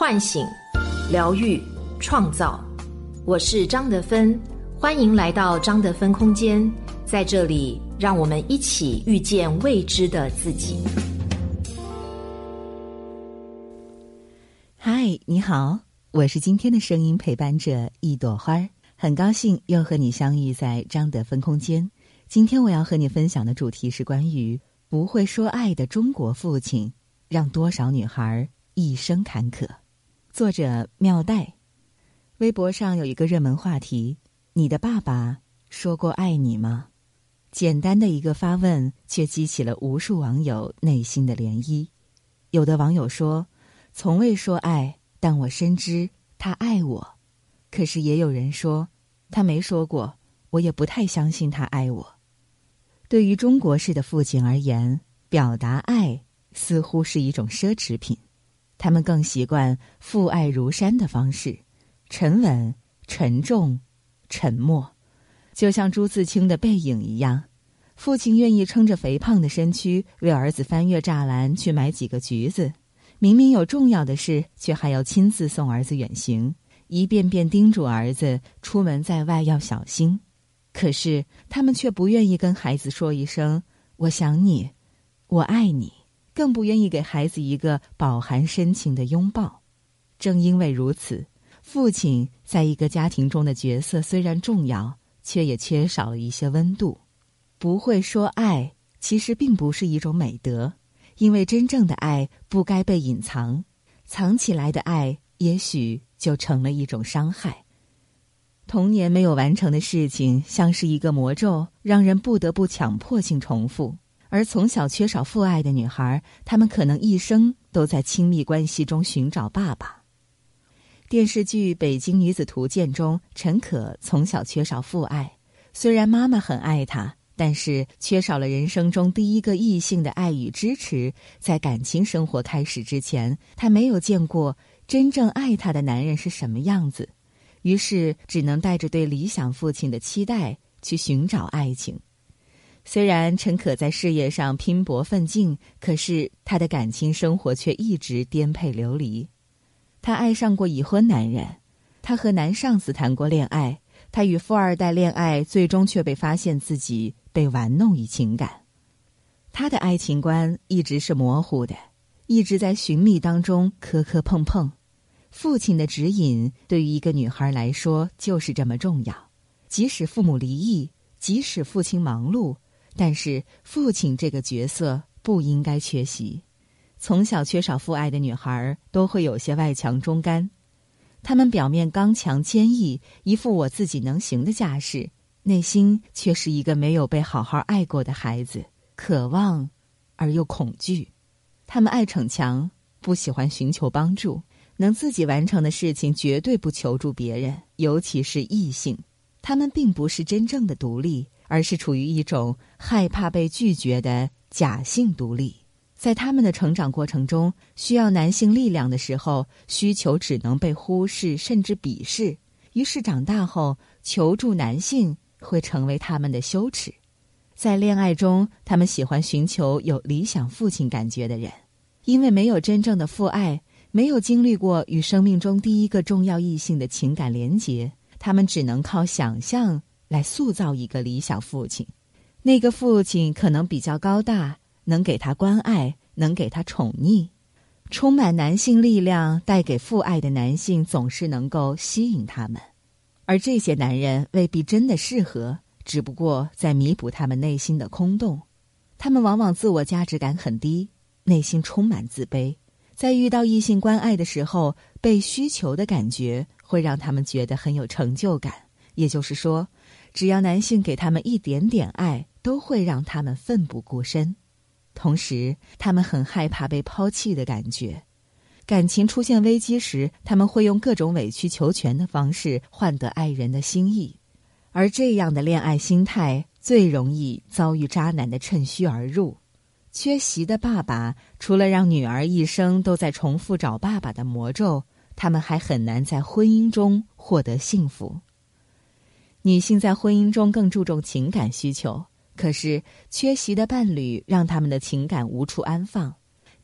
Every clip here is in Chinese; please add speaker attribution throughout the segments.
Speaker 1: 唤醒、疗愈、创造。我是张德芬，欢迎来到张德芬空间，在这里，让我们一起遇见未知的自己。
Speaker 2: 嗨，你好，我是今天的声音陪伴者一朵花，很高兴又和你相遇在张德芬空间。今天我要和你分享的主题是关于不会说爱的中国父亲，让多少女孩一生坎坷。作者妙黛，微博上有一个热门话题：“你的爸爸说过爱你吗？”简单的一个发问，却激起了无数网友内心的涟漪。有的网友说：“从未说爱，但我深知他爱我。”可是也有人说：“他没说过，我也不太相信他爱我。”对于中国式的父亲而言，表达爱似乎是一种奢侈品。他们更习惯父爱如山的方式，沉稳、沉重、沉默，就像朱自清的背影一样。父亲愿意撑着肥胖的身躯为儿子翻越栅栏去买几个橘子，明明有重要的事，却还要亲自送儿子远行，一遍遍叮嘱儿子出门在外要小心。可是他们却不愿意跟孩子说一声“我想你，我爱你”。更不愿意给孩子一个饱含深情的拥抱。正因为如此，父亲在一个家庭中的角色虽然重要，却也缺少了一些温度。不会说爱，其实并不是一种美德，因为真正的爱不该被隐藏，藏起来的爱也许就成了一种伤害。童年没有完成的事情，像是一个魔咒，让人不得不强迫性重复。而从小缺少父爱的女孩，她们可能一生都在亲密关系中寻找爸爸。电视剧《北京女子图鉴》中，陈可从小缺少父爱，虽然妈妈很爱她，但是缺少了人生中第一个异性的爱与支持。在感情生活开始之前，她没有见过真正爱她的男人是什么样子，于是只能带着对理想父亲的期待去寻找爱情。虽然陈可在事业上拼搏奋进，可是她的感情生活却一直颠沛流离。她爱上过已婚男人，她和男上司谈过恋爱，她与富二代恋爱，最终却被发现自己被玩弄于情感。她的爱情观一直是模糊的，一直在寻觅当中磕磕碰碰。父亲的指引对于一个女孩来说就是这么重要，即使父母离异，即使父亲忙碌。但是，父亲这个角色不应该缺席。从小缺少父爱的女孩都会有些外强中干，她们表面刚强坚毅，一副我自己能行的架势，内心却是一个没有被好好爱过的孩子，渴望而又恐惧。他们爱逞强，不喜欢寻求帮助，能自己完成的事情绝对不求助别人，尤其是异性。他们并不是真正的独立。而是处于一种害怕被拒绝的假性独立，在他们的成长过程中，需要男性力量的时候，需求只能被忽视甚至鄙视。于是长大后，求助男性会成为他们的羞耻。在恋爱中，他们喜欢寻求有理想父亲感觉的人，因为没有真正的父爱，没有经历过与生命中第一个重要异性的情感连结，他们只能靠想象。来塑造一个理想父亲，那个父亲可能比较高大，能给他关爱，能给他宠溺，充满男性力量，带给父爱的男性总是能够吸引他们，而这些男人未必真的适合，只不过在弥补他们内心的空洞。他们往往自我价值感很低，内心充满自卑，在遇到异性关爱的时候，被需求的感觉会让他们觉得很有成就感。也就是说。只要男性给他们一点点爱，都会让他们奋不顾身。同时，他们很害怕被抛弃的感觉。感情出现危机时，他们会用各种委曲求全的方式换得爱人的心意。而这样的恋爱心态最容易遭遇渣男的趁虚而入。缺席的爸爸，除了让女儿一生都在重复找爸爸的魔咒，他们还很难在婚姻中获得幸福。女性在婚姻中更注重情感需求，可是缺席的伴侣让他们的情感无处安放。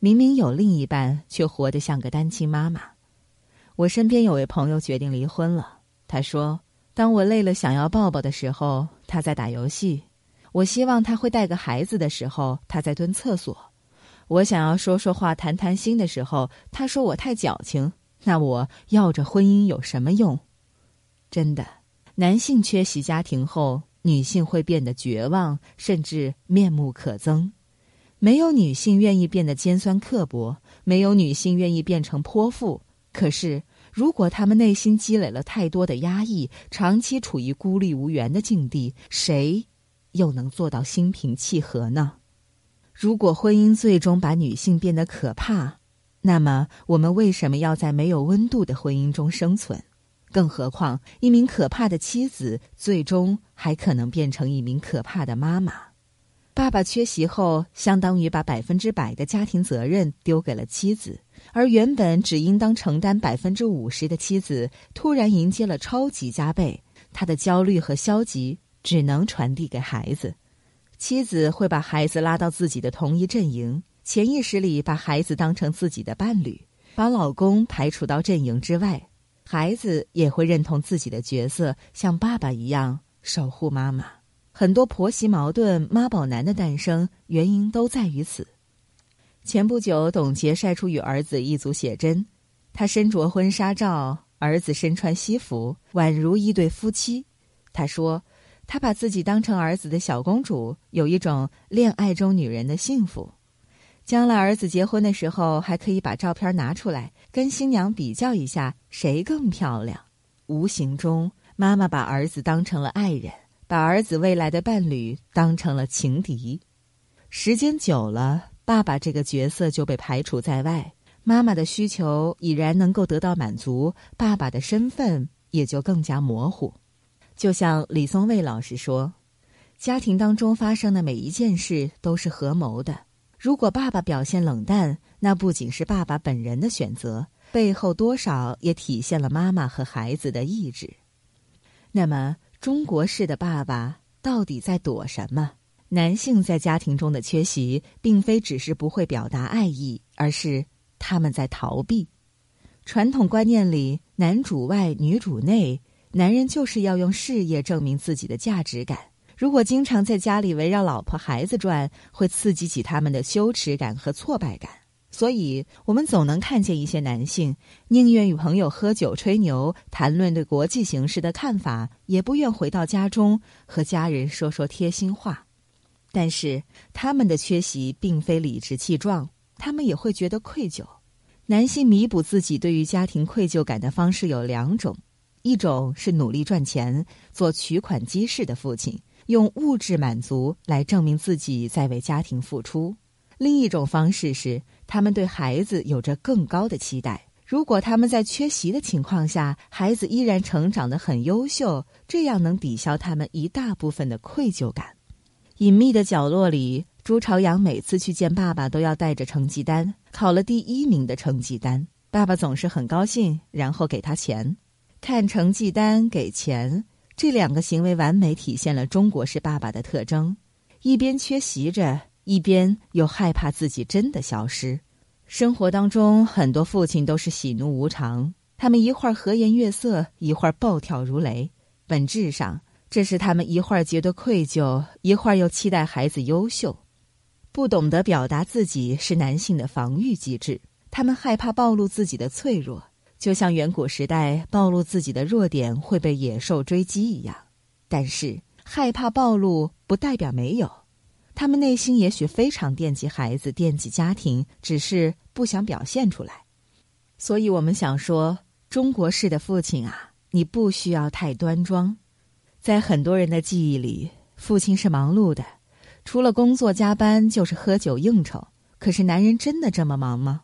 Speaker 2: 明明有另一半，却活得像个单亲妈妈。我身边有位朋友决定离婚了。他说：“当我累了想要抱抱的时候，他在打游戏；我希望他会带个孩子的时候，他在蹲厕所；我想要说说话、谈谈心的时候，他说我太矫情。那我要这婚姻有什么用？真的，男性缺席家庭后，女性会变得绝望，甚至面目可憎。没有女性愿意变得尖酸刻薄，没有女性愿意变成泼妇。可是，如果她们内心积累了太多的压抑，长期处于孤立无援的境地，谁又能做到心平气和呢？如果婚姻最终把女性变得可怕，那么我们为什么要在没有温度的婚姻中生存？更何况，一名可怕的妻子最终还可能变成一名可怕的妈妈。爸爸缺席后，相当于把百分之百的家庭责任丢给了妻子，而原本只应当承担百分之五十的妻子，突然迎接了超级加倍。他的焦虑和消极只能传递给孩子，妻子会把孩子拉到自己的同一阵营，潜意识里把孩子当成自己的伴侣，把老公排除到阵营之外。孩子也会认同自己的角色，像爸爸一样守护妈妈。很多婆媳矛盾、妈宝男的诞生，原因都在于此。前不久，董洁晒出与儿子一组写真，她身着婚纱照，儿子身穿西服，宛如一对夫妻。她说：“她把自己当成儿子的小公主，有一种恋爱中女人的幸福。将来儿子结婚的时候，还可以把照片拿出来，跟新娘比较一下，谁更漂亮。”无形中，妈妈把儿子当成了爱人。把儿子未来的伴侣当成了情敌，时间久了，爸爸这个角色就被排除在外，妈妈的需求已然能够得到满足，爸爸的身份也就更加模糊。就像李松蔚老师说：“家庭当中发生的每一件事都是合谋的。如果爸爸表现冷淡，那不仅是爸爸本人的选择，背后多少也体现了妈妈和孩子的意志。那么。”中国式的爸爸到底在躲什么？男性在家庭中的缺席，并非只是不会表达爱意，而是他们在逃避。传统观念里，男主外女主内，男人就是要用事业证明自己的价值感。如果经常在家里围绕老婆孩子转，会刺激起他们的羞耻感和挫败感。所以，我们总能看见一些男性宁愿与朋友喝酒吹牛，谈论对国际形势的看法，也不愿回到家中和家人说说贴心话。但是，他们的缺席并非理直气壮，他们也会觉得愧疚。男性弥补自己对于家庭愧疚感的方式有两种：一种是努力赚钱，做取款机式的父亲，用物质满足来证明自己在为家庭付出；另一种方式是。他们对孩子有着更高的期待。如果他们在缺席的情况下，孩子依然成长得很优秀，这样能抵消他们一大部分的愧疚感。隐秘的角落里，朱朝阳每次去见爸爸都要带着成绩单，考了第一名的成绩单，爸爸总是很高兴，然后给他钱。看成绩单给钱，这两个行为完美体现了中国式爸爸的特征：一边缺席着。一边又害怕自己真的消失。生活当中，很多父亲都是喜怒无常，他们一会儿和颜悦色，一会儿暴跳如雷。本质上，这是他们一会儿觉得愧疚，一会儿又期待孩子优秀。不懂得表达自己是男性的防御机制，他们害怕暴露自己的脆弱，就像远古时代暴露自己的弱点会被野兽追击一样。但是，害怕暴露不代表没有。他们内心也许非常惦记孩子，惦记家庭，只是不想表现出来。所以我们想说，中国式的父亲啊，你不需要太端庄。在很多人的记忆里，父亲是忙碌的，除了工作加班就是喝酒应酬。可是男人真的这么忙吗？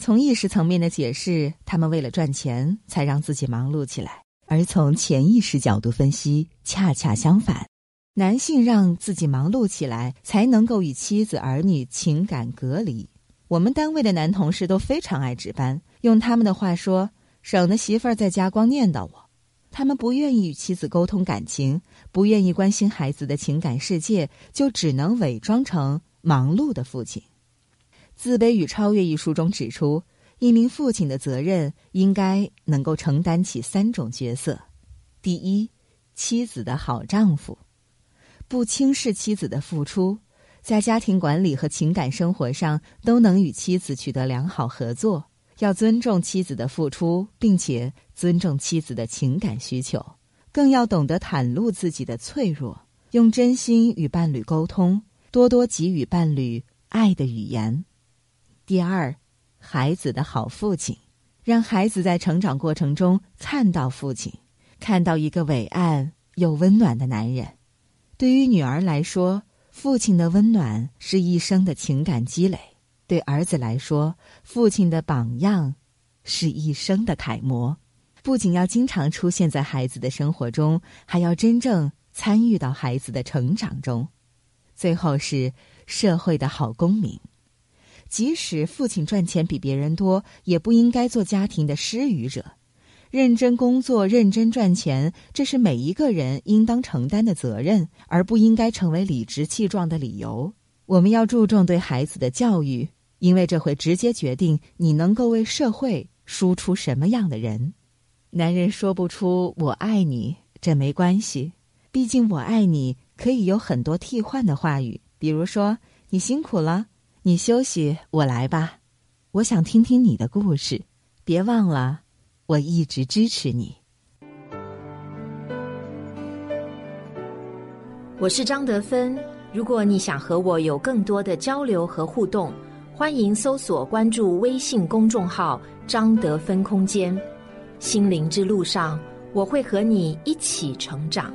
Speaker 2: 从意识层面的解释，他们为了赚钱才让自己忙碌起来；而从潜意识角度分析，恰恰相反。男性让自己忙碌起来，才能够与妻子儿女情感隔离。我们单位的男同事都非常爱值班，用他们的话说，省得媳妇儿在家光念叨我。他们不愿意与妻子沟通感情，不愿意关心孩子的情感世界，就只能伪装成忙碌的父亲。《自卑与超越》一书中指出，一名父亲的责任应该能够承担起三种角色：第一，妻子的好丈夫，不轻视妻子的付出，在家庭管理和情感生活上都能与妻子取得良好合作。要尊重妻子的付出，并且尊重妻子的情感需求，更要懂得袒露自己的脆弱，用真心与伴侣沟通，多多给予伴侣爱的语言。第二，孩子的好父亲，让孩子在成长过程中看到父亲，看到一个伟岸又温暖的男人。对于女儿来说，父亲的温暖是一生的情感积累。对儿子来说，父亲的榜样是一生的楷模。不仅要经常出现在孩子的生活中，还要真正参与到孩子的成长中。最后是社会的好公民。即使父亲赚钱比别人多，也不应该做家庭的施予者。认真工作、认真赚钱，这是每一个人应当承担的责任，而不应该成为理直气壮的理由。我们要注重对孩子的教育。因为这会直接决定你能够为社会输出什么样的人。男人说不出“我爱你”，这没关系，毕竟“我爱你”可以有很多替换的话语，比如说“你辛苦了，你休息，我来吧”。我想听听你的故事，别忘了，我一直支持你。
Speaker 1: 我是张德芬，如果你想和我有更多的交流和互动。欢迎搜索关注微信公众号“张德芬空间”，心灵之路上，我会和你一起成长。